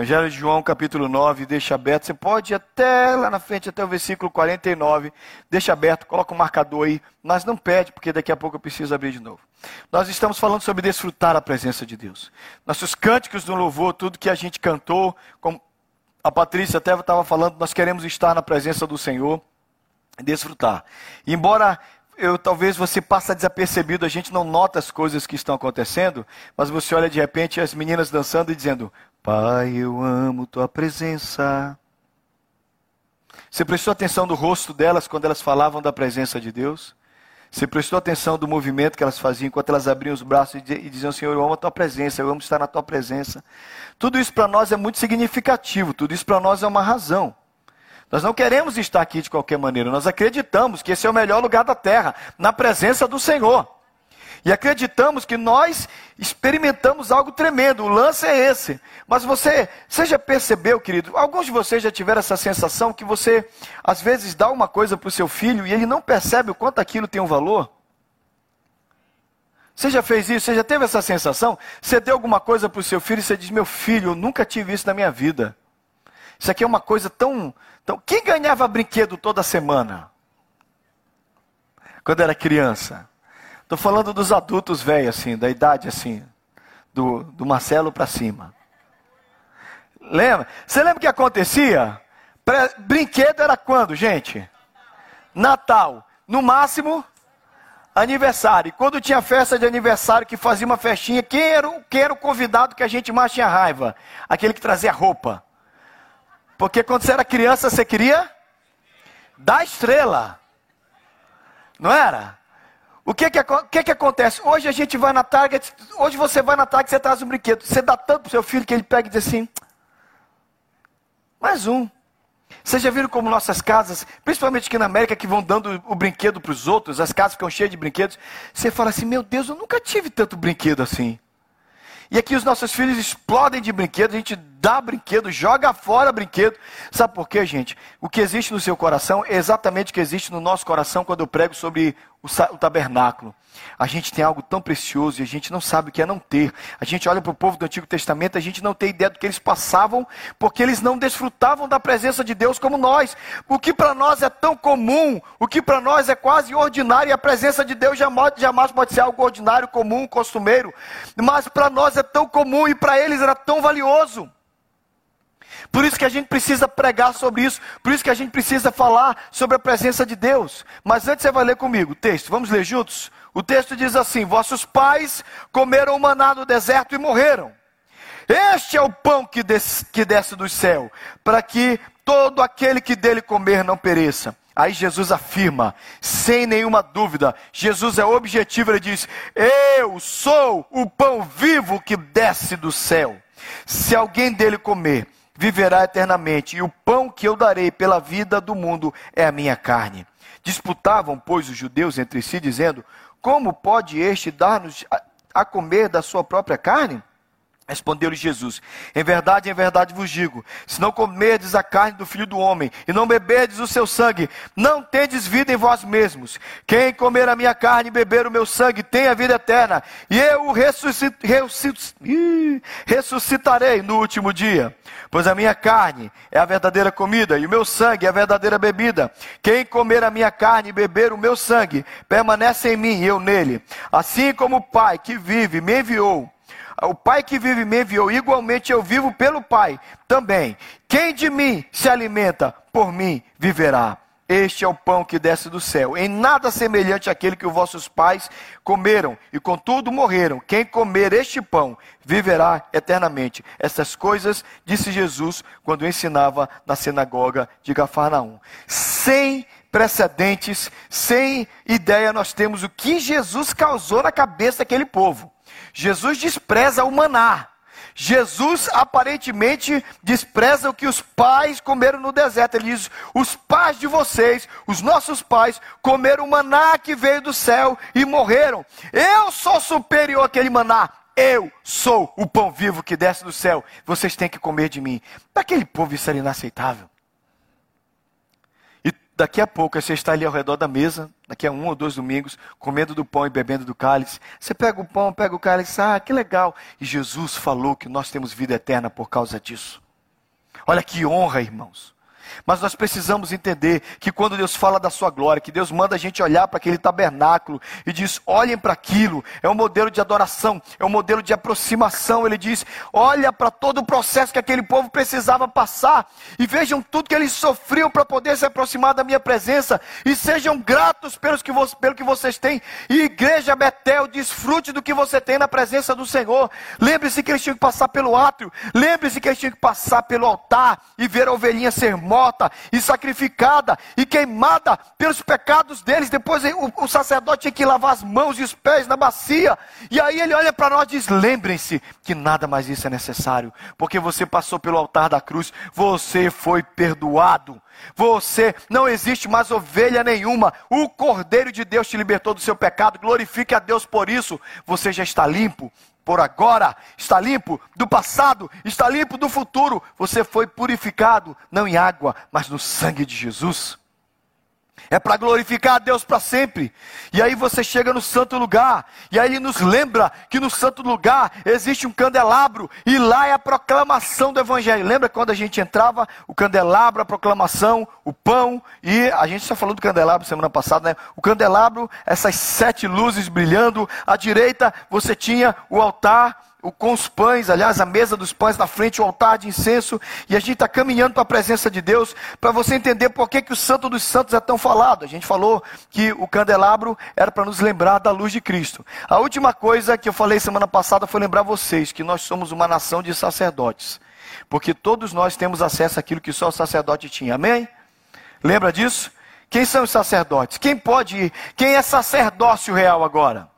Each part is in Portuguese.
Evangelho de João, capítulo 9, deixa aberto. Você pode ir até lá na frente, até o versículo 49. Deixa aberto, coloca o um marcador aí. Mas não pede, porque daqui a pouco eu preciso abrir de novo. Nós estamos falando sobre desfrutar a presença de Deus. Nossos cânticos no louvor, tudo que a gente cantou, como a Patrícia até estava falando, nós queremos estar na presença do Senhor desfrutar. E embora eu, talvez você passe desapercebido, a gente não nota as coisas que estão acontecendo, mas você olha de repente as meninas dançando e dizendo: Pai, eu amo tua presença. Você prestou atenção no rosto delas quando elas falavam da presença de Deus? Você prestou atenção do movimento que elas faziam enquanto elas abriam os braços e diziam: Senhor, eu amo a tua presença, eu amo estar na tua presença. Tudo isso para nós é muito significativo, tudo isso para nós é uma razão. Nós não queremos estar aqui de qualquer maneira, nós acreditamos que esse é o melhor lugar da terra, na presença do Senhor. E acreditamos que nós experimentamos algo tremendo. O lance é esse. Mas você, você já percebeu, querido? Alguns de vocês já tiveram essa sensação que você, às vezes, dá uma coisa para o seu filho e ele não percebe o quanto aquilo tem um valor? Você já fez isso? Você já teve essa sensação? Você deu alguma coisa para o seu filho e você diz: Meu filho, eu nunca tive isso na minha vida. Isso aqui é uma coisa tão. tão... Quem ganhava brinquedo toda semana? Quando era criança? Estou falando dos adultos velhos, assim, da idade assim, do, do Marcelo para cima. Lembra? Você lembra o que acontecia? Brinquedo era quando, gente? Natal. No máximo, aniversário. E quando tinha festa de aniversário, que fazia uma festinha, quem era, quem era o convidado que a gente mais tinha raiva? Aquele que trazia roupa. Porque quando você era criança, você queria dar estrela. Não era? O que que, que que acontece? Hoje a gente vai na Target, hoje você vai na Target, você traz um brinquedo. Você dá tanto para seu filho que ele pega e diz assim: mais um. Vocês já viram como nossas casas, principalmente aqui na América, que vão dando o brinquedo para os outros, as casas ficam cheias de brinquedos. Você fala assim: meu Deus, eu nunca tive tanto brinquedo assim. E aqui os nossos filhos explodem de brinquedo, a gente dá brinquedo, joga fora brinquedo. Sabe por quê, gente? O que existe no seu coração é exatamente o que existe no nosso coração quando eu prego sobre o, o tabernáculo. A gente tem algo tão precioso e a gente não sabe o que é não ter. A gente olha para o povo do Antigo Testamento, a gente não tem ideia do que eles passavam, porque eles não desfrutavam da presença de Deus como nós. O que para nós é tão comum, o que para nós é quase ordinário, e a presença de Deus jamais, jamais pode ser algo ordinário, comum, costumeiro. Mas para nós é tão comum e para eles era tão valioso. Por isso que a gente precisa pregar sobre isso, por isso que a gente precisa falar sobre a presença de Deus. Mas antes você vai ler comigo o texto, vamos ler juntos? O texto diz assim: Vossos pais comeram o maná no deserto e morreram. Este é o pão que desce, que desce do céu, para que todo aquele que dele comer não pereça. Aí Jesus afirma, sem nenhuma dúvida, Jesus é objetivo, ele diz: Eu sou o pão vivo que desce do céu. Se alguém dele comer, viverá eternamente, e o pão que eu darei pela vida do mundo é a minha carne. Disputavam, pois, os judeus entre si, dizendo: Como pode este dar-nos a comer da sua própria carne? Respondeu-lhe Jesus: Em verdade, em verdade vos digo: se não comerdes a carne do filho do homem e não beberdes o seu sangue, não tendes vida em vós mesmos. Quem comer a minha carne e beber o meu sangue tem a vida eterna, e eu o ressuscit, ressuscit, ressuscitarei no último dia. Pois a minha carne é a verdadeira comida e o meu sangue é a verdadeira bebida. Quem comer a minha carne e beber o meu sangue permanece em mim e eu nele. Assim como o Pai que vive me enviou o Pai que vive me enviou, igualmente eu vivo pelo Pai também. Quem de mim se alimenta, por mim viverá. Este é o pão que desce do céu, em nada semelhante àquele que os vossos pais comeram e contudo morreram. Quem comer este pão viverá eternamente. Essas coisas disse Jesus quando ensinava na sinagoga de Gafarnaum. Sem precedentes, sem ideia, nós temos o que Jesus causou na cabeça daquele povo. Jesus despreza o maná. Jesus aparentemente despreza o que os pais comeram no deserto. Ele diz: os pais de vocês, os nossos pais, comeram o maná que veio do céu e morreram. Eu sou superior àquele maná. Eu sou o pão vivo que desce do céu. Vocês têm que comer de mim. Daquele povo isso era inaceitável. Daqui a pouco você está ali ao redor da mesa, daqui a um ou dois domingos, comendo do pão e bebendo do cálice. Você pega o pão, pega o cálice, ah, que legal. E Jesus falou que nós temos vida eterna por causa disso. Olha que honra, irmãos. Mas nós precisamos entender que quando Deus fala da sua glória, que Deus manda a gente olhar para aquele tabernáculo e diz: olhem para aquilo, é um modelo de adoração, é um modelo de aproximação. Ele diz: olha para todo o processo que aquele povo precisava passar e vejam tudo que eles sofriam para poder se aproximar da minha presença e sejam gratos pelos que, pelo que vocês têm. E igreja Betel, desfrute do que você tem na presença do Senhor. Lembre-se que eles tinham que passar pelo átrio, lembre-se que eles tinham que passar pelo altar e ver a ovelhinha ser morta morta e sacrificada e queimada pelos pecados deles. Depois o, o sacerdote tinha que lavar as mãos e os pés na bacia. E aí ele olha para nós e diz: lembrem-se que nada mais isso é necessário, porque você passou pelo altar da cruz, você foi perdoado. Você não existe mais ovelha nenhuma. O Cordeiro de Deus te libertou do seu pecado. Glorifique a Deus por isso. Você já está limpo por agora, está limpo do passado, está limpo do futuro. Você foi purificado, não em água, mas no sangue de Jesus é para glorificar a Deus para sempre. E aí você chega no santo lugar, e aí ele nos lembra que no santo lugar existe um candelabro, e lá é a proclamação do Evangelho. Lembra quando a gente entrava, o candelabro, a proclamação, o pão, e a gente já falou do candelabro semana passada, né? O candelabro, essas sete luzes brilhando, à direita você tinha o altar com os pães, aliás, a mesa dos pães na frente, o altar de incenso, e a gente está caminhando para a presença de Deus, para você entender por que, que o Santo dos Santos é tão falado. A gente falou que o candelabro era para nos lembrar da luz de Cristo. A última coisa que eu falei semana passada foi lembrar vocês que nós somos uma nação de sacerdotes, porque todos nós temos acesso àquilo que só o sacerdote tinha. Amém? Lembra disso? Quem são os sacerdotes? Quem pode ir? Quem é sacerdócio real agora?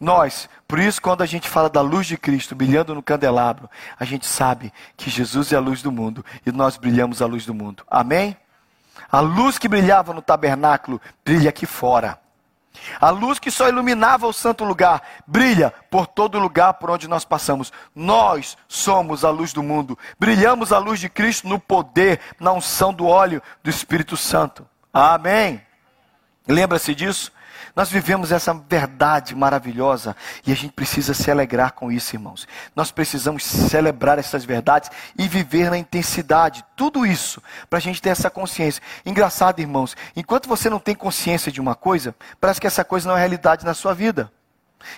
Nós, por isso, quando a gente fala da luz de Cristo brilhando no candelabro, a gente sabe que Jesus é a luz do mundo e nós brilhamos a luz do mundo. Amém? A luz que brilhava no tabernáculo brilha aqui fora. A luz que só iluminava o santo lugar brilha por todo lugar por onde nós passamos. Nós somos a luz do mundo. Brilhamos a luz de Cristo no poder, na unção do óleo do Espírito Santo. Amém. Lembra-se disso? Nós vivemos essa verdade maravilhosa e a gente precisa se alegrar com isso, irmãos. Nós precisamos celebrar essas verdades e viver na intensidade, tudo isso, para a gente ter essa consciência. Engraçado, irmãos, enquanto você não tem consciência de uma coisa, parece que essa coisa não é realidade na sua vida.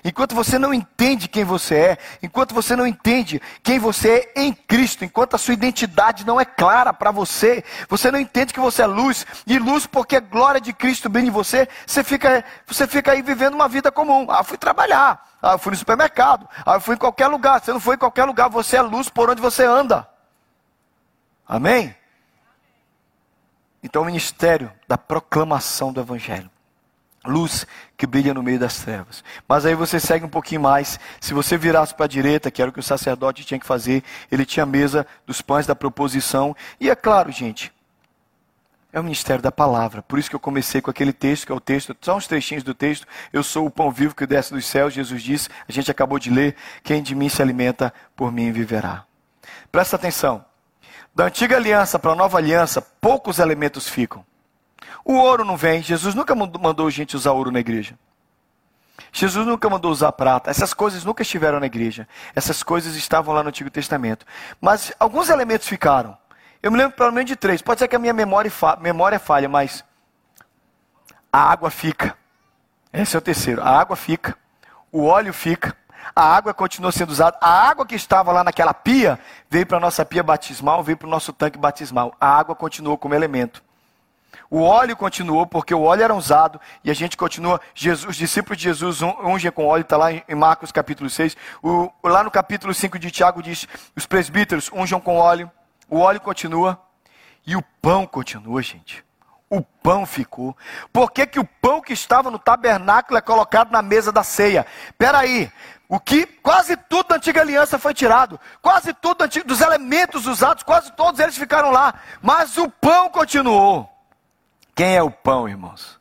Enquanto você não entende quem você é, enquanto você não entende quem você é em Cristo, enquanto a sua identidade não é clara para você, você não entende que você é luz, e luz porque a glória de Cristo brilha em você, você fica, você fica aí vivendo uma vida comum. Ah, fui trabalhar, ah, fui no supermercado, ah, fui em qualquer lugar. Você não foi em qualquer lugar, você é luz por onde você anda. Amém? Então, o ministério da proclamação do Evangelho luz que brilha no meio das trevas. Mas aí você segue um pouquinho mais. Se você virasse para a direita, que era o que o sacerdote tinha que fazer, ele tinha a mesa dos pães da proposição. E é claro, gente, é o ministério da palavra. Por isso que eu comecei com aquele texto, que é o texto, só uns trechinhos do texto. Eu sou o pão vivo que desce dos céus, Jesus disse, a gente acabou de ler, quem de mim se alimenta, por mim viverá. Presta atenção. Da antiga aliança para a nova aliança, poucos elementos ficam. O ouro não vem. Jesus nunca mandou gente usar ouro na igreja. Jesus nunca mandou usar prata. Essas coisas nunca estiveram na igreja. Essas coisas estavam lá no Antigo Testamento. Mas alguns elementos ficaram. Eu me lembro pelo menos de três. Pode ser que a minha memória, fa memória falha, mas a água fica. Esse é o terceiro. A água fica. O óleo fica. A água continua sendo usada. A água que estava lá naquela pia veio para a nossa pia batismal, veio para o nosso tanque batismal. A água continuou como elemento. O óleo continuou, porque o óleo era usado, e a gente continua. Jesus, os discípulos de Jesus ungem com óleo, está lá em Marcos capítulo 6. O, lá no capítulo 5 de Tiago diz: os presbíteros unjam com óleo, o óleo continua, e o pão continua, gente. O pão ficou. Por que, que o pão que estava no tabernáculo é colocado na mesa da ceia? Peraí, o que quase tudo da antiga aliança foi tirado, quase tudo dos elementos usados, quase todos eles ficaram lá, mas o pão continuou. Quem é o pão, irmãos?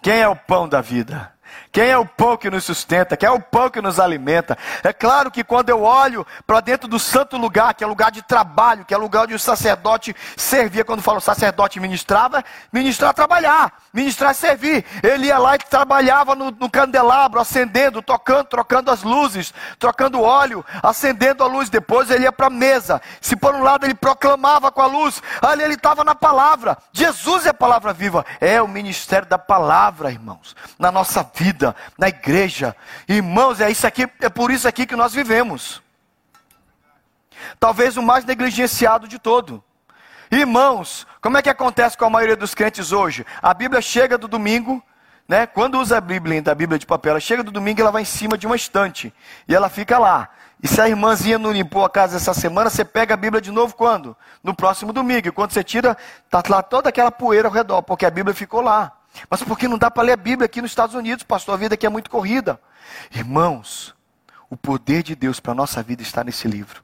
Quem é o pão da vida? Quem é o pão que nos sustenta? Quem é o pão que nos alimenta? É claro que quando eu olho para dentro do santo lugar, que é lugar de trabalho, que é lugar onde o sacerdote servia, quando falo sacerdote ministrava, ministrar trabalhar, ministrar servir. Ele ia lá e trabalhava no, no candelabro, acendendo, tocando, trocando as luzes, trocando óleo, acendendo a luz. Depois ele ia para a mesa. Se por um lado ele proclamava com a luz, ali ele estava na palavra. Jesus é a palavra viva. É o ministério da palavra, irmãos, na nossa vida vida, na igreja. Irmãos, é isso aqui, é por isso aqui que nós vivemos. Talvez o mais negligenciado de todo. Irmãos, como é que acontece com a maioria dos crentes hoje? A Bíblia chega do domingo, né? Quando usa a Bíblia, da Bíblia de papel, ela chega do domingo e ela vai em cima de uma estante. E ela fica lá. E se a irmãzinha não limpou a casa essa semana, você pega a Bíblia de novo quando? No próximo domingo. E quando você tira, está lá toda aquela poeira ao redor, porque a Bíblia ficou lá. Mas por que não dá para ler a Bíblia aqui nos Estados Unidos, pastor? A vida aqui é muito corrida. Irmãos, o poder de Deus para a nossa vida está nesse livro.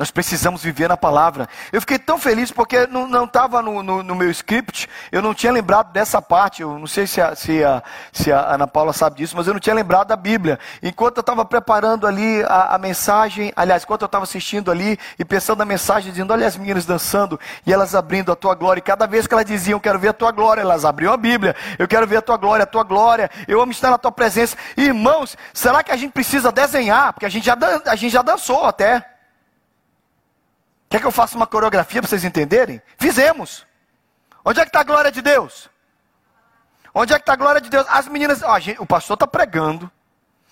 Nós precisamos viver na palavra. Eu fiquei tão feliz porque não estava no, no, no, meu script, eu não tinha lembrado dessa parte. Eu não sei se a, se, a, se a Ana Paula sabe disso, mas eu não tinha lembrado da Bíblia. Enquanto eu estava preparando ali a, a, mensagem, aliás, enquanto eu estava assistindo ali e pensando na mensagem, dizendo: Olha as meninas dançando e elas abrindo a tua glória. E cada vez que elas diziam: Quero ver a tua glória, elas abriam a Bíblia. Eu quero ver a tua glória, a tua glória. Eu amo estar na tua presença. Irmãos, será que a gente precisa desenhar? Porque a gente já, a gente já dançou até. Quer que eu faça uma coreografia para vocês entenderem? Fizemos. Onde é que está a glória de Deus? Onde é que está a glória de Deus? As meninas, ó, gente, o pastor está pregando.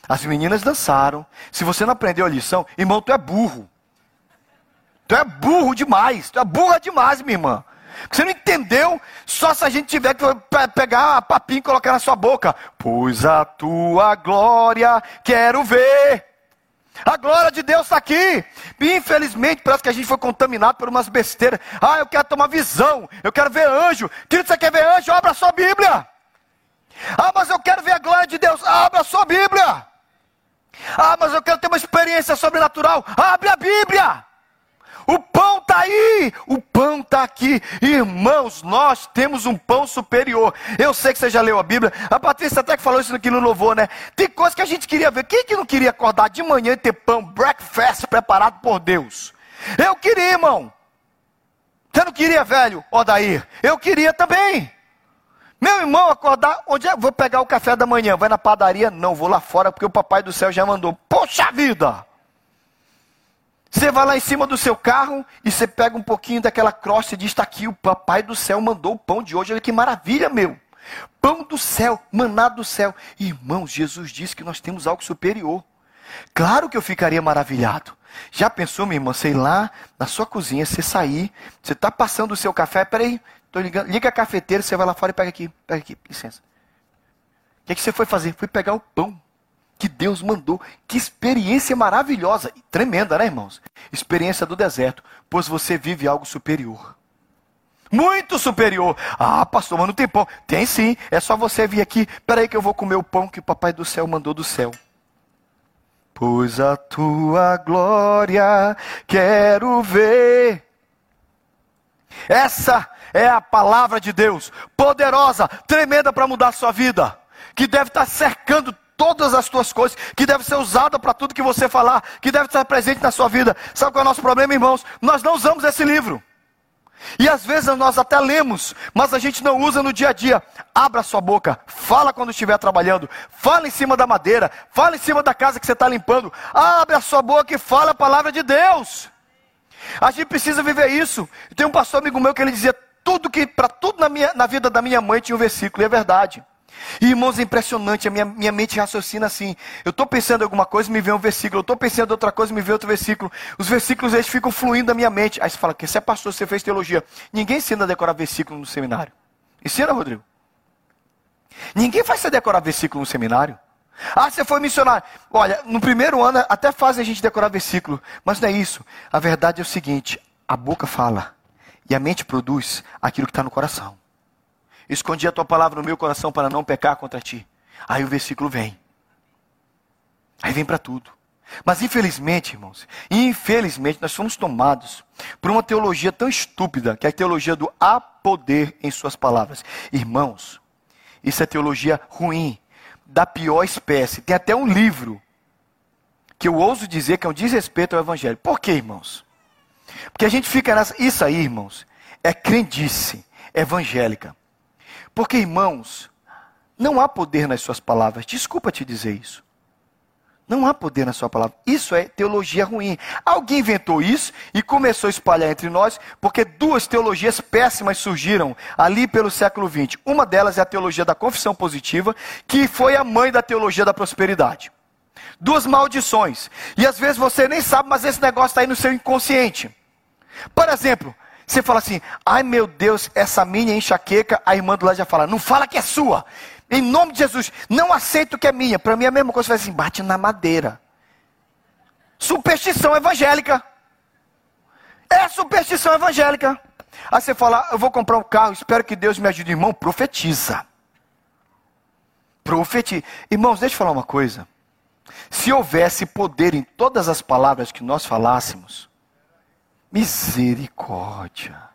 As meninas dançaram. Se você não aprendeu a lição, irmão, tu é burro. Tu é burro demais. Tu é burra demais, minha irmã. Você não entendeu? Só se a gente tiver que pegar a papinha e colocar na sua boca. Pois a tua glória quero ver. A glória de Deus está aqui. Infelizmente, parece que a gente foi contaminado por umas besteiras. Ah, eu quero tomar visão. Eu quero ver anjo. Querido, você quer ver anjo? Abra a sua Bíblia. Ah, mas eu quero ver a glória de Deus. Abra a sua Bíblia. Ah, mas eu quero ter uma experiência sobrenatural. Abre a Bíblia. O pão está aí, o pão está aqui. Irmãos, nós temos um pão superior. Eu sei que você já leu a Bíblia. A Patrícia até que falou isso aqui no louvor, né? Tem coisa que a gente queria ver. Quem que não queria acordar de manhã e ter pão, breakfast preparado por Deus? Eu queria, irmão. Você não queria, velho, Odair? Eu queria também. Meu irmão, acordar, onde é? Vou pegar o café da manhã. Vai na padaria? Não, vou lá fora porque o papai do céu já mandou. Poxa vida! Você vai lá em cima do seu carro e você pega um pouquinho daquela crosta e diz: está aqui, o papai do céu mandou o pão de hoje. Olha que maravilha, meu. Pão do céu, maná do céu. Irmãos, Jesus disse que nós temos algo superior. Claro que eu ficaria maravilhado. Já pensou, minha irmã, sei lá, na sua cozinha, você sair, você está passando o seu café, peraí, tô ligando, liga a cafeteira, você vai lá fora e pega aqui, pega aqui, licença. O que, é que você foi fazer? Fui pegar o pão que Deus mandou. Que experiência maravilhosa, tremenda, né, irmãos? Experiência do deserto, pois você vive algo superior. Muito superior. Ah, pastor, mas não tem pão. Tem sim, é só você vir aqui. Peraí que eu vou comer o pão que o papai do céu mandou do céu. Pois a tua glória quero ver. Essa é a palavra de Deus, poderosa, tremenda para mudar a sua vida, que deve estar cercando todas as tuas coisas, que deve ser usada para tudo que você falar, que deve estar presente na sua vida. Sabe qual é o nosso problema, irmãos? Nós não usamos esse livro. E às vezes nós até lemos, mas a gente não usa no dia a dia. Abra sua boca, fala quando estiver trabalhando, fala em cima da madeira, fala em cima da casa que você está limpando. Abre a sua boca e fala a palavra de Deus. A gente precisa viver isso. Tem um pastor amigo meu que ele dizia: tudo que, para tudo na, minha, na vida da minha mãe tinha um versículo, e é verdade. E, irmãos, é impressionante, a minha, minha mente raciocina assim. Eu estou pensando em alguma coisa, me vem um versículo. Eu estou pensando em outra coisa, me vem outro versículo. Os versículos, eles ficam fluindo da minha mente. Aí você fala, que você é pastor, você fez teologia. Ninguém ensina a decorar versículo no seminário. Ensina, Rodrigo? Ninguém faz você decorar versículo no seminário. Ah, você foi missionário. Olha, no primeiro ano até fazem a gente decorar versículo, mas não é isso. A verdade é o seguinte: a boca fala e a mente produz aquilo que está no coração. Escondi a tua palavra no meu coração para não pecar contra ti. Aí o versículo vem. Aí vem para tudo. Mas infelizmente, irmãos, infelizmente nós fomos tomados por uma teologia tão estúpida, que é a teologia do há poder em suas palavras. Irmãos, isso é teologia ruim. da pior espécie. Tem até um livro que eu ouso dizer que é um desrespeito ao Evangelho. Por quê, irmãos? Porque a gente fica nessa. Isso aí, irmãos, é crendice evangélica. Porque, irmãos, não há poder nas suas palavras. Desculpa te dizer isso. Não há poder na sua palavra. Isso é teologia ruim. Alguém inventou isso e começou a espalhar entre nós, porque duas teologias péssimas surgiram ali pelo século XX. Uma delas é a teologia da confissão positiva, que foi a mãe da teologia da prosperidade. Duas maldições. E às vezes você nem sabe, mas esse negócio está aí no seu inconsciente. Por exemplo, você fala assim: ai meu Deus, essa minha enxaqueca, a irmã do lado já fala: não fala que é sua. Em nome de Jesus, não aceito que é minha. Para mim é a mesma coisa, você faz assim, bate na madeira. Superstição evangélica. É superstição evangélica. Aí você fala, eu vou comprar um carro, espero que Deus me ajude. Irmão, profetiza. Profetiza. Irmãos, deixa eu falar uma coisa. Se houvesse poder em todas as palavras que nós falássemos, misericórdia.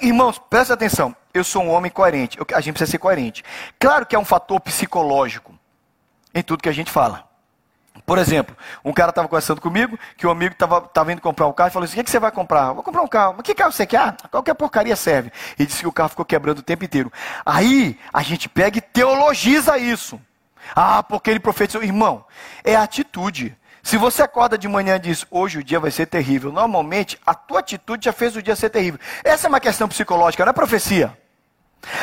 Irmãos, presta atenção. Eu sou um homem coerente. A gente precisa ser coerente. Claro que é um fator psicológico em tudo que a gente fala. Por exemplo, um cara estava conversando comigo, que o um amigo estava indo comprar um carro e falou assim: O que, que, você vai comprar? Vou comprar um carro. Mas que carro você quer? Ah, qualquer porcaria serve. E disse que o carro ficou quebrando o tempo inteiro. Aí a gente pega e teologiza isso. Ah, porque ele profetizou. Irmão, é atitude. Se você acorda de manhã e diz, hoje o dia vai ser terrível, normalmente a tua atitude já fez o dia ser terrível. Essa é uma questão psicológica, não é profecia.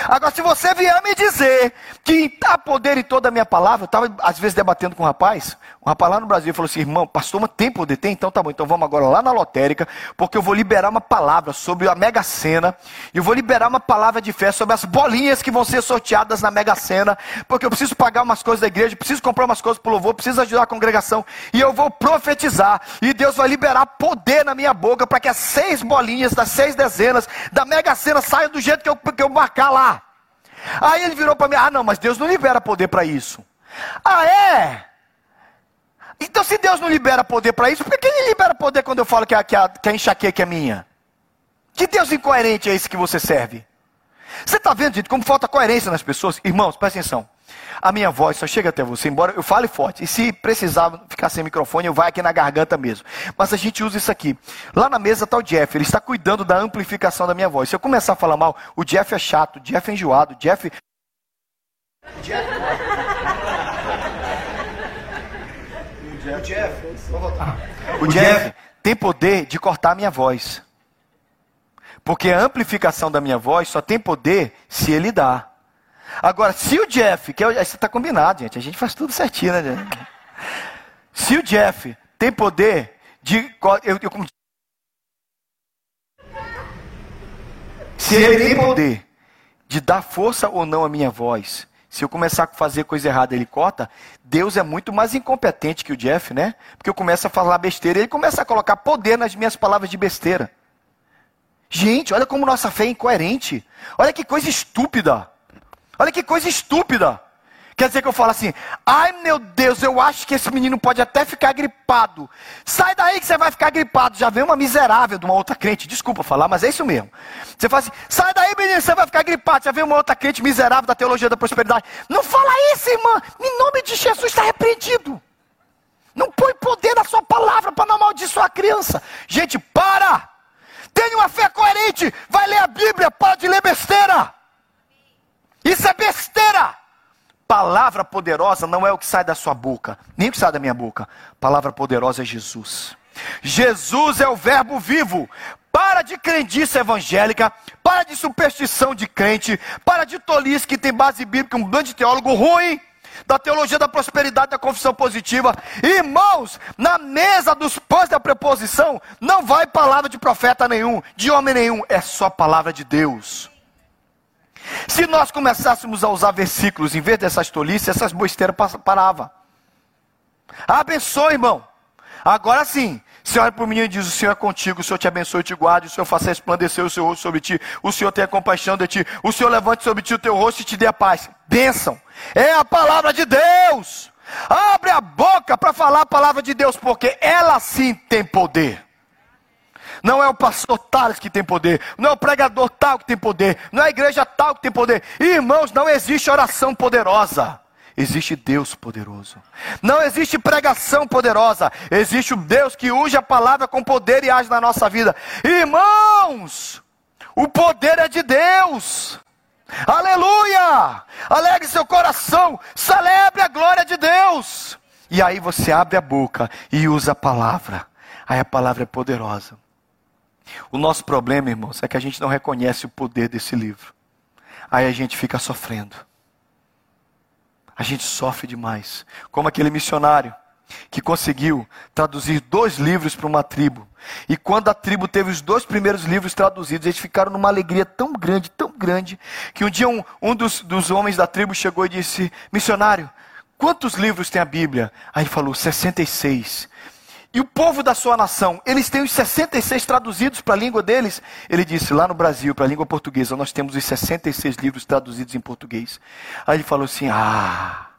Agora, se você vier me dizer que há poder em toda a minha palavra, eu estava às vezes debatendo com um rapaz, um rapaz lá no Brasil falou assim: irmão, pastor, mas tem poder? Tem? Então tá bom, então vamos agora lá na lotérica, porque eu vou liberar uma palavra sobre a Mega Sena, e eu vou liberar uma palavra de fé sobre as bolinhas que vão ser sorteadas na Mega Sena, porque eu preciso pagar umas coisas da igreja, preciso comprar umas coisas para o louvor, preciso ajudar a congregação, e eu vou profetizar, e Deus vai liberar poder na minha boca para que as seis bolinhas das seis dezenas da Mega Sena saiam do jeito que eu, que eu marcar lá. Aí ele virou para mim: ah, não, mas Deus não libera poder para isso. Ah, é? Então, se Deus não libera poder para isso, por que ele libera poder quando eu falo que a, que, a, que a enxaqueca é minha? Que Deus incoerente é esse que você serve? Você está vendo, gente, como falta coerência nas pessoas? Irmãos, presta atenção. A minha voz só chega até você, embora eu fale forte. E se precisar ficar sem microfone, eu vou aqui na garganta mesmo. Mas a gente usa isso aqui. Lá na mesa está o Jeff, ele está cuidando da amplificação da minha voz. Se eu começar a falar mal, o Jeff é chato, o Jeff é enjoado, o Jeff. O Jeff. O Jeff, vou voltar. O Jeff tem poder de cortar a minha voz. Porque a amplificação da minha voz só tem poder se ele dá. Agora, se o Jeff, que é, isso está combinado, gente, a gente faz tudo certinho, né? Gente? Se o Jeff tem poder de. Eu, eu, se ele tem poder de dar força ou não à minha voz, se eu começar a fazer coisa errada, ele corta. Deus é muito mais incompetente que o Jeff, né? Porque eu começo a falar besteira e ele começa a colocar poder nas minhas palavras de besteira. Gente, olha como nossa fé é incoerente. Olha que coisa estúpida. Olha que coisa estúpida. Quer dizer que eu falo assim: ai meu Deus, eu acho que esse menino pode até ficar gripado. Sai daí que você vai ficar gripado. Já vem uma miserável de uma outra crente, desculpa falar, mas é isso mesmo. Você fala assim: sai daí, menino, você vai ficar gripado. Já vem uma outra crente miserável da teologia da prosperidade. Não fala isso, irmã. Em nome de Jesus está repreendido. Não põe poder na sua palavra para não amaldiçoar a criança. Gente, para! Tenha uma fé coerente. Vai ler a Bíblia, para de ler besteira. Isso é besteira. Palavra poderosa não é o que sai da sua boca, nem o que sai da minha boca. Palavra poderosa é Jesus. Jesus é o Verbo vivo. Para de crendice evangélica, para de superstição de crente, para de tolice que tem base bíblica, um bando de teólogo ruim, da teologia da prosperidade, da confissão positiva. Irmãos, na mesa dos pães da preposição, não vai palavra de profeta nenhum, de homem nenhum, é só palavra de Deus. Se nós começássemos a usar versículos em vez dessas tolices, essas besteiras paravam. Abençoe, irmão. Agora sim, você olha para o menino e diz: O Senhor é contigo, o Senhor te abençoe e te guarde, o Senhor faça resplandecer o seu rosto sobre ti, o Senhor tenha compaixão de ti, o Senhor levante sobre ti o teu rosto e te dê a paz. Bênção. É a palavra de Deus. Abre a boca para falar a palavra de Deus, porque ela sim tem poder. Não é o pastor tal que tem poder, não é o pregador tal que tem poder, não é a igreja tal que tem poder. Irmãos, não existe oração poderosa. Existe Deus poderoso. Não existe pregação poderosa. Existe o Deus que usa a palavra com poder e age na nossa vida. Irmãos, o poder é de Deus. Aleluia! Alegre seu coração, celebre a glória de Deus. E aí você abre a boca e usa a palavra. Aí a palavra é poderosa. O nosso problema, irmãos, é que a gente não reconhece o poder desse livro. Aí a gente fica sofrendo. A gente sofre demais. Como aquele missionário que conseguiu traduzir dois livros para uma tribo. E quando a tribo teve os dois primeiros livros traduzidos, eles ficaram numa alegria tão grande, tão grande, que um dia um, um dos, dos homens da tribo chegou e disse: Missionário, quantos livros tem a Bíblia? Aí ele falou: 66. E o povo da sua nação, eles têm os 66 traduzidos para a língua deles? Ele disse, lá no Brasil, para a língua portuguesa, nós temos os 66 livros traduzidos em português. Aí ele falou assim: Ah,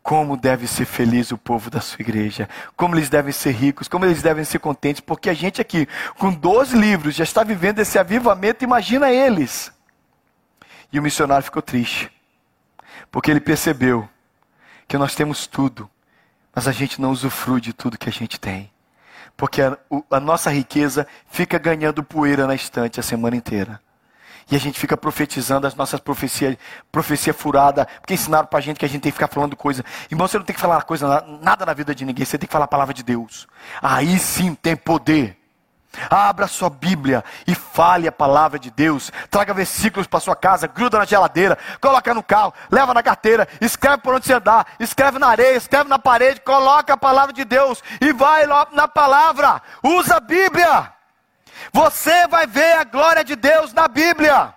como deve ser feliz o povo da sua igreja, como eles devem ser ricos, como eles devem ser contentes, porque a gente aqui, com 12 livros, já está vivendo esse avivamento, imagina eles. E o missionário ficou triste, porque ele percebeu que nós temos tudo mas a gente não usufrui de tudo que a gente tem. Porque a, a nossa riqueza fica ganhando poeira na estante a semana inteira. E a gente fica profetizando as nossas profecias, profecia furada, porque ensinaram pra gente que a gente tem que ficar falando coisa. Irmão, você não tem que falar coisa, nada na vida de ninguém, você tem que falar a palavra de Deus. Aí sim tem poder. Abra sua Bíblia e fale a palavra de Deus. Traga versículos para sua casa, gruda na geladeira, coloca no carro, leva na carteira, escreve por onde você andar, escreve na areia, escreve na parede, coloca a palavra de Deus e vai na palavra. Usa a Bíblia. Você vai ver a glória de Deus na Bíblia.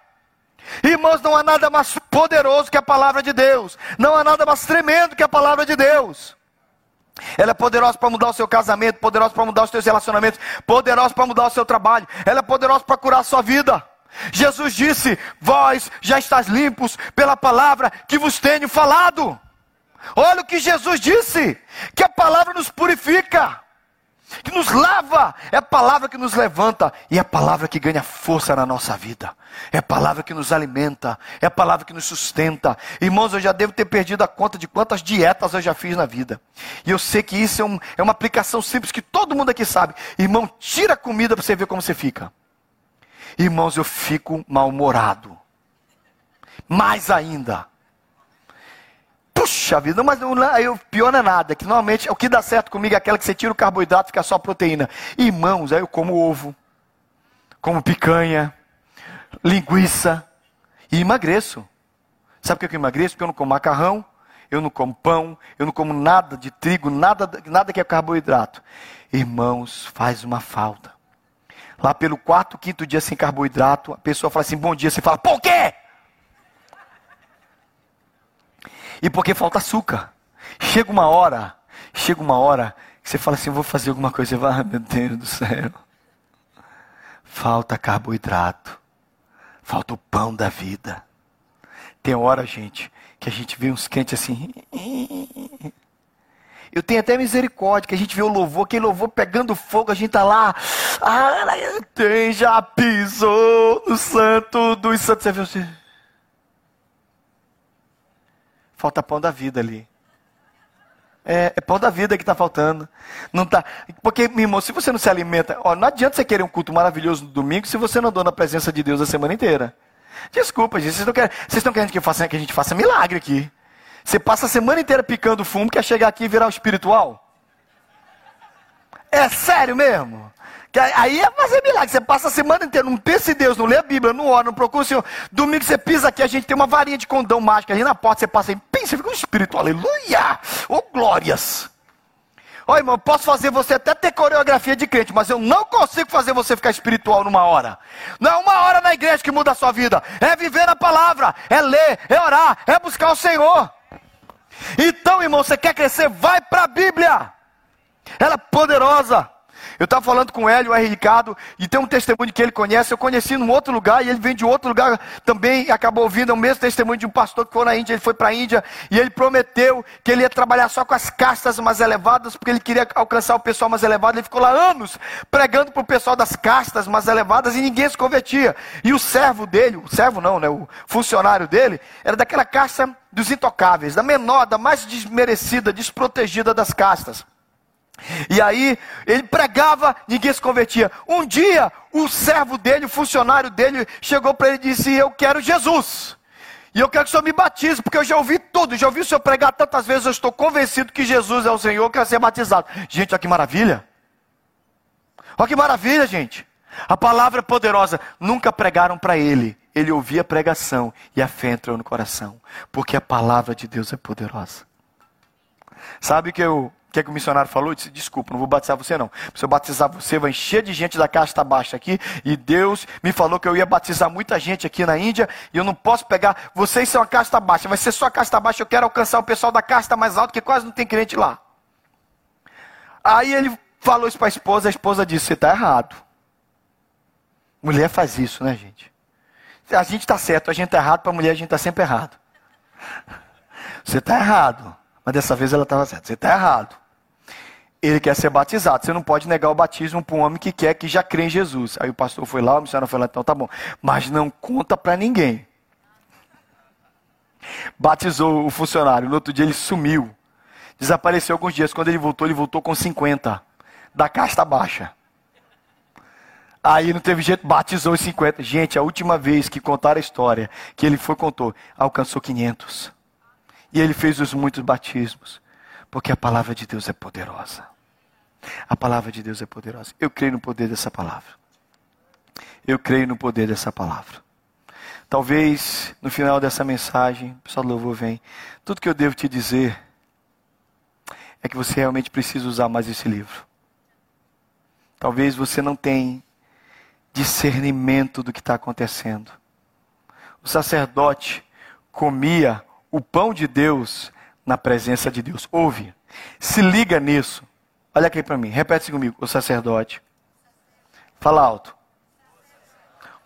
Irmãos, não há nada mais poderoso que a palavra de Deus. Não há nada mais tremendo que a palavra de Deus. Ela é poderosa para mudar o seu casamento, poderosa para mudar os seus relacionamentos, poderosa para mudar o seu trabalho, ela é poderosa para curar a sua vida. Jesus disse: Vós já estáis limpos pela palavra que vos tenho falado. Olha o que Jesus disse: que a palavra nos purifica que nos lava, é a palavra que nos levanta e é a palavra que ganha força na nossa vida. É a palavra que nos alimenta, é a palavra que nos sustenta. Irmãos, eu já devo ter perdido a conta de quantas dietas eu já fiz na vida. E eu sei que isso é, um, é uma aplicação simples que todo mundo aqui sabe. Irmão, tira a comida para você ver como você fica. Irmãos, eu fico mal-humorado. Mais ainda. Puxa vida, mas o pior não é nada, que normalmente o que dá certo comigo é aquela que você tira o carboidrato e fica só a proteína. Irmãos, aí eu como ovo, como picanha, linguiça e emagreço. Sabe por que eu emagreço? Porque eu não como macarrão, eu não como pão, eu não como nada de trigo, nada, nada que é carboidrato. Irmãos, faz uma falta. Lá pelo quarto, quinto dia sem carboidrato, a pessoa fala assim, bom dia, você fala, por quê? E porque falta açúcar. Chega uma hora, chega uma hora que você fala assim, vou fazer alguma coisa. Vai, ah, meu Deus do céu. Falta carboidrato. Falta o pão da vida. Tem hora, gente, que a gente vê uns crentes assim. Eu tenho até misericórdia, que a gente vê o louvor, aquele louvor pegando fogo, a gente tá lá. Ah, tem, já pisou no santo dos santos. Você viu assim? Falta pão da vida ali. É, é pão da vida que está faltando. Não tá, porque, meu irmão, se você não se alimenta, ó, não adianta você querer um culto maravilhoso no domingo se você não andou na presença de Deus a semana inteira. Desculpa, gente, vocês, não querem, vocês estão querendo que, faça, que a gente faça milagre aqui. Você passa a semana inteira picando fumo, quer chegar aqui e virar um espiritual? É sério mesmo? Que aí é fazer milagre. Você passa a semana inteira, não pensa em Deus, não lê a Bíblia, não ora, não procura o Senhor. Domingo você pisa aqui, a gente tem uma varinha de condão mágica ali na porta, você passa aí, pensa, você fica um espírito, aleluia! Ô oh, glórias! Ó irmão, posso fazer você até ter coreografia de crente, mas eu não consigo fazer você ficar espiritual numa hora. Não é uma hora na igreja que muda a sua vida. É viver a palavra, é ler, é orar, é buscar o Senhor. Então, irmão, você quer crescer? Vai para a Bíblia. Ela é poderosa. Eu estava falando com o Hélio, R. Ricardo, e tem um testemunho que ele conhece. Eu conheci num outro lugar e ele vem de outro lugar também. acabou ouvindo o mesmo testemunho de um pastor que foi na Índia. Ele foi para a Índia e ele prometeu que ele ia trabalhar só com as castas mais elevadas, porque ele queria alcançar o pessoal mais elevado. Ele ficou lá anos pregando para o pessoal das castas mais elevadas e ninguém se convertia. E o servo dele, o servo não, né? O funcionário dele, era daquela casta dos intocáveis, da menor, da mais desmerecida, desprotegida das castas. E aí ele pregava, ninguém se convertia. Um dia, o servo dele, o funcionário dele, chegou para ele e disse: Eu quero Jesus. E eu quero que o senhor me batize, porque eu já ouvi tudo, já ouvi o senhor pregar tantas vezes, eu estou convencido que Jesus é o Senhor, eu quero ser batizado. Gente, olha que maravilha. Olha que maravilha, gente. A palavra é poderosa. Nunca pregaram para ele. Ele ouvia a pregação e a fé entrou no coração. Porque a palavra de Deus é poderosa. Sabe que eu que, é que o missionário falou? Eu disse, desculpa, não vou batizar você não. Se eu batizar você, vai encher de gente da casta baixa aqui. E Deus me falou que eu ia batizar muita gente aqui na Índia. E eu não posso pegar, vocês são a casta baixa, vai ser só a casta baixa. Eu quero alcançar o pessoal da casta mais alta, que quase não tem crente lá. Aí ele falou isso para a esposa, a esposa disse, você está errado. Mulher faz isso, né, gente? A gente está certo, a gente está errado, para a mulher a gente está sempre errado. Você está errado. Mas dessa vez ela estava certa. Você está errado ele quer ser batizado. Você não pode negar o batismo para um homem que quer, que já crê em Jesus. Aí o pastor foi lá, o missionário foi lá, então tá bom. Mas não conta para ninguém. Batizou o funcionário. No outro dia ele sumiu. Desapareceu alguns dias. Quando ele voltou, ele voltou com 50. Da casta baixa. Aí não teve jeito, batizou os 50. Gente, a última vez que contaram a história, que ele foi contou, alcançou 500. E ele fez os muitos batismos. Porque a palavra de Deus é poderosa. A palavra de Deus é poderosa. Eu creio no poder dessa palavra. Eu creio no poder dessa palavra. Talvez no final dessa mensagem, pessoal do louvor vem. Tudo que eu devo te dizer é que você realmente precisa usar mais esse livro. Talvez você não tenha discernimento do que está acontecendo. O sacerdote comia o pão de Deus na presença de Deus. Ouve, se liga nisso. Olha aqui para mim, repete comigo. O sacerdote, fala alto,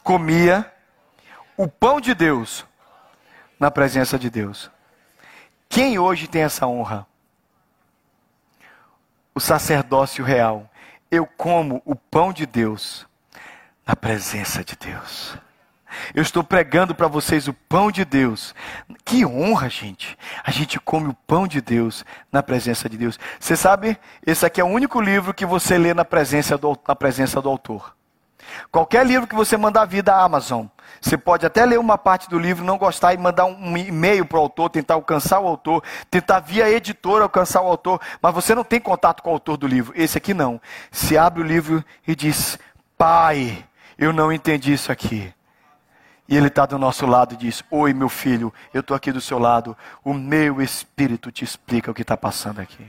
comia o pão de Deus na presença de Deus. Quem hoje tem essa honra? O sacerdócio real. Eu como o pão de Deus na presença de Deus. Eu estou pregando para vocês o pão de Deus. Que honra, gente. A gente come o pão de Deus na presença de Deus. Você sabe, esse aqui é o único livro que você lê na presença do, na presença do autor. Qualquer livro que você mandar vir da Amazon, você pode até ler uma parte do livro, não gostar e mandar um e-mail para o autor, tentar alcançar o autor, tentar via editora alcançar o autor, mas você não tem contato com o autor do livro. Esse aqui não. Se abre o livro e diz: Pai, eu não entendi isso aqui. E Ele está do nosso lado e diz: Oi, meu filho, eu estou aqui do seu lado. O meu espírito te explica o que está passando aqui.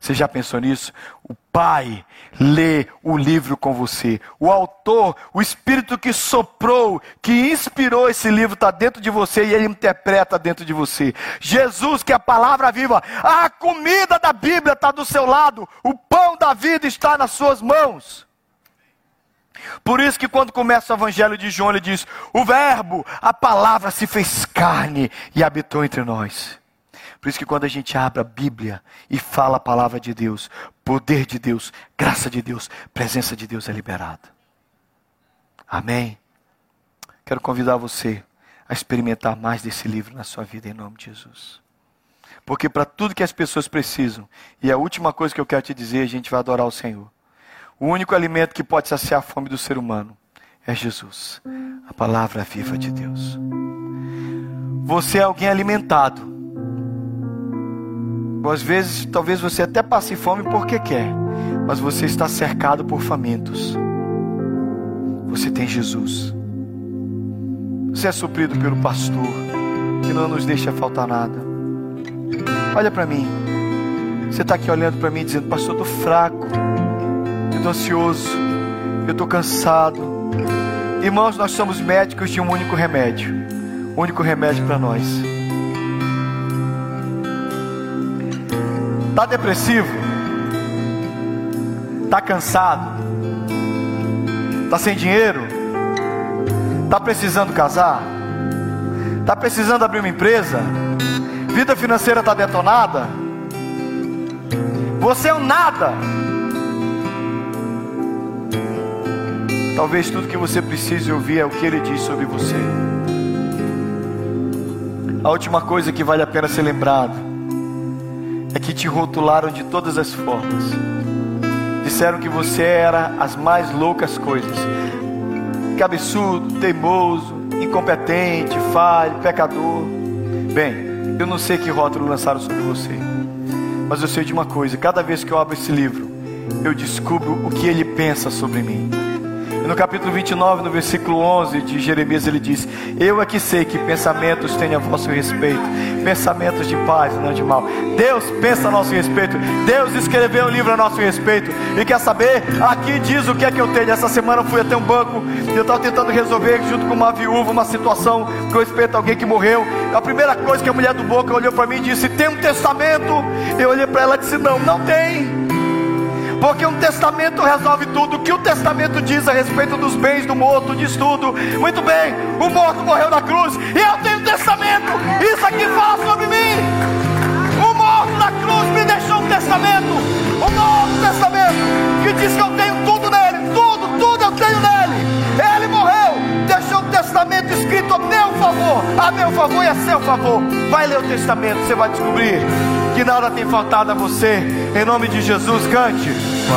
Você já pensou nisso? O Pai lê o livro com você. O autor, o Espírito que soprou, que inspirou esse livro, está dentro de você e ele interpreta dentro de você. Jesus, que é a palavra viva, a comida da Bíblia está do seu lado, o pão da vida está nas suas mãos. Por isso que quando começa o evangelho de João, ele diz: "O verbo, a palavra se fez carne e habitou entre nós". Por isso que quando a gente abre a Bíblia e fala a palavra de Deus, poder de Deus, graça de Deus, presença de Deus é liberada. Amém. Quero convidar você a experimentar mais desse livro na sua vida em nome de Jesus. Porque para tudo que as pessoas precisam, e a última coisa que eu quero te dizer, a gente vai adorar o Senhor. O único alimento que pode saciar a fome do ser humano é Jesus, a palavra viva de Deus. Você é alguém alimentado. Às vezes, talvez você até passe fome porque quer, mas você está cercado por famintos. Você tem Jesus. Você é suprido pelo pastor, que não nos deixa faltar nada. Olha para mim. Você está aqui olhando para mim dizendo, pastor, estou fraco estou ansioso, eu estou cansado. Irmãos, nós somos médicos de um único remédio. Único remédio para nós. Está depressivo? Está cansado? Está sem dinheiro? Está precisando casar? Está precisando abrir uma empresa? Vida financeira está detonada? Você é um nada. Talvez tudo que você precise ouvir é o que ele diz sobre você. A última coisa que vale a pena ser lembrado é que te rotularam de todas as formas. Disseram que você era as mais loucas coisas. Cabeçudo, teimoso, incompetente, falho, pecador. Bem, eu não sei que rótulo lançaram sobre você. Mas eu sei de uma coisa, cada vez que eu abro esse livro, eu descubro o que ele pensa sobre mim. E no capítulo 29, no versículo 11 de Jeremias, ele diz: Eu é que sei que pensamentos têm a vosso respeito, pensamentos de paz e não de mal. Deus pensa a nosso respeito, Deus escreveu um livro a nosso respeito. E quer saber? Aqui diz o que é que eu tenho. Essa semana eu fui até um banco e eu estava tentando resolver, junto com uma viúva, uma situação com respeito a alguém que morreu. A primeira coisa que a mulher do boca olhou para mim e disse: Tem um testamento? Eu olhei para ela e disse: Não, não tem. Porque um testamento resolve tudo. O que o testamento diz a respeito dos bens do morto, diz tudo. Muito bem, o morto morreu na cruz. E eu tenho um testamento. Isso aqui fala sobre mim. O morto na cruz me deixou um testamento. Um novo testamento. Que diz que eu tenho tudo nele. Tudo, tudo eu tenho nele. Ele morreu. Deixou um testamento escrito a meu favor. A meu favor e a seu favor. Vai ler o testamento, você vai descobrir que nada tem faltado a você. Em nome de Jesus, cante. find